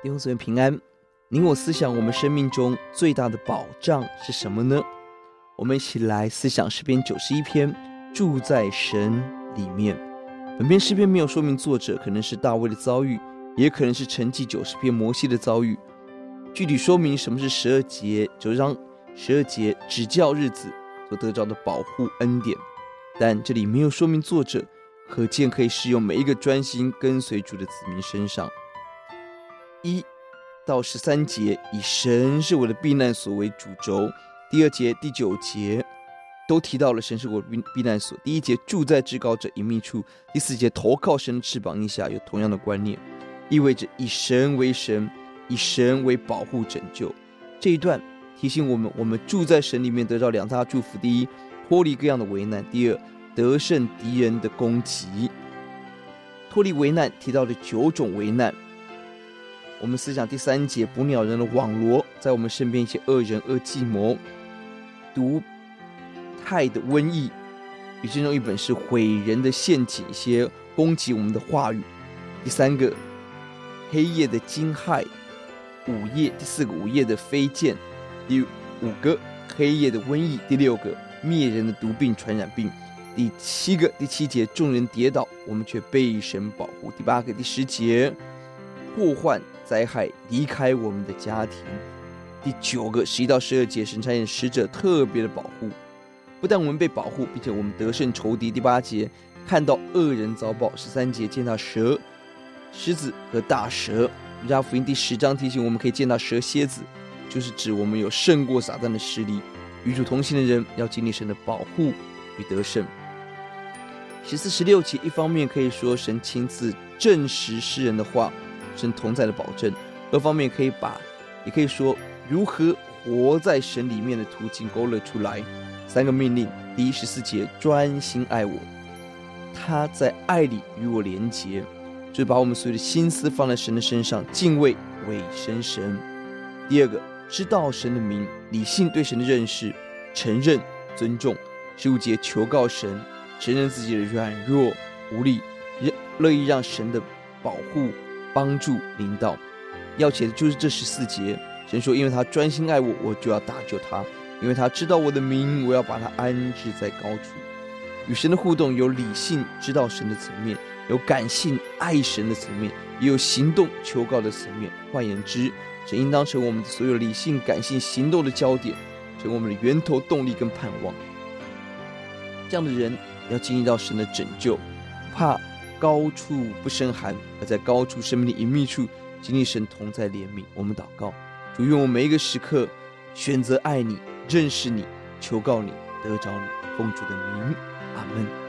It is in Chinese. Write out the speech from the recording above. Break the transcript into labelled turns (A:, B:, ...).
A: 弟兄姊妹平安，你我思想，我们生命中最大的保障是什么呢？我们一起来思想诗篇九十一篇，住在神里面。本篇诗篇没有说明作者，可能是大卫的遭遇，也可能是承继九十篇摩西的遭遇。具体说明什么是十二节，就让十二节指教日子所得着的保护恩典。但这里没有说明作者，可见可以适用每一个专心跟随主的子民身上。一到十三节，以神是我的避难所为主轴；第二节、第九节都提到了神是我避避难所。第一节住在至高者隐秘处；第四节投靠神的翅膀荫下，有同样的观念，意味着以神为神，以神为保护拯救。这一段提醒我们，我们住在神里面得到两大祝福：第一，脱离各样的危难；第二，得胜敌人的攻击。脱离危难提到了九种危难。我们思想第三节，捕鸟人的网罗在我们身边，一些恶人、恶计谋、毒害的瘟疫，与其中一本是毁人的陷阱，一些攻击我们的话语。第三个，黑夜的惊骇，午夜；第四个，午夜的飞剑；第五个，黑夜的瘟疫；第六个，灭人的毒病、传染病；第七个，第七节，众人跌倒，我们却被神保护；第八个，第十节，祸患。灾害离开我们的家庭。第九个十一到十二节，神差遣使者特别的保护，不但我们被保护，并且我们得胜仇敌。第八节看到恶人遭报。十三节见到蛇、狮子和大蛇。路加福音第十章提醒我们可以见到蛇、蝎子，就是指我们有胜过撒旦的实力。与主同行的人要经历神的保护与得胜。十四、十六节一方面可以说神亲自证实诗人的话。神同在的保证，二方面可以把，也可以说如何活在神里面的途径勾勒出来。三个命令：第一十四节，专心爱我，他在爱里与我连结，就是把我们所有的心思放在神的身上，敬畏委身神。第二个，知道神的名，理性对神的认识，承认尊重。十五节，求告神，承认自己的软弱无力，乐意让神的保护。帮助领导，要写的就是这十四节。神说：“因为他专心爱我，我就要搭救他；因为他知道我的名，我要把他安置在高处。”与神的互动有理性知道神的层面，有感性爱神的层面，也有行动求告的层面。换言之，神应当成为我们所有理性、感性、行动的焦点，成为我们的源头、动力跟盼望。这样的人要经历到神的拯救，怕。高处不胜寒，而在高处生命的隐秘处经历神同在怜悯。我们祷告，主愿我每一个时刻选择爱你、认识你、求告你、得着你，奉主的名，阿门。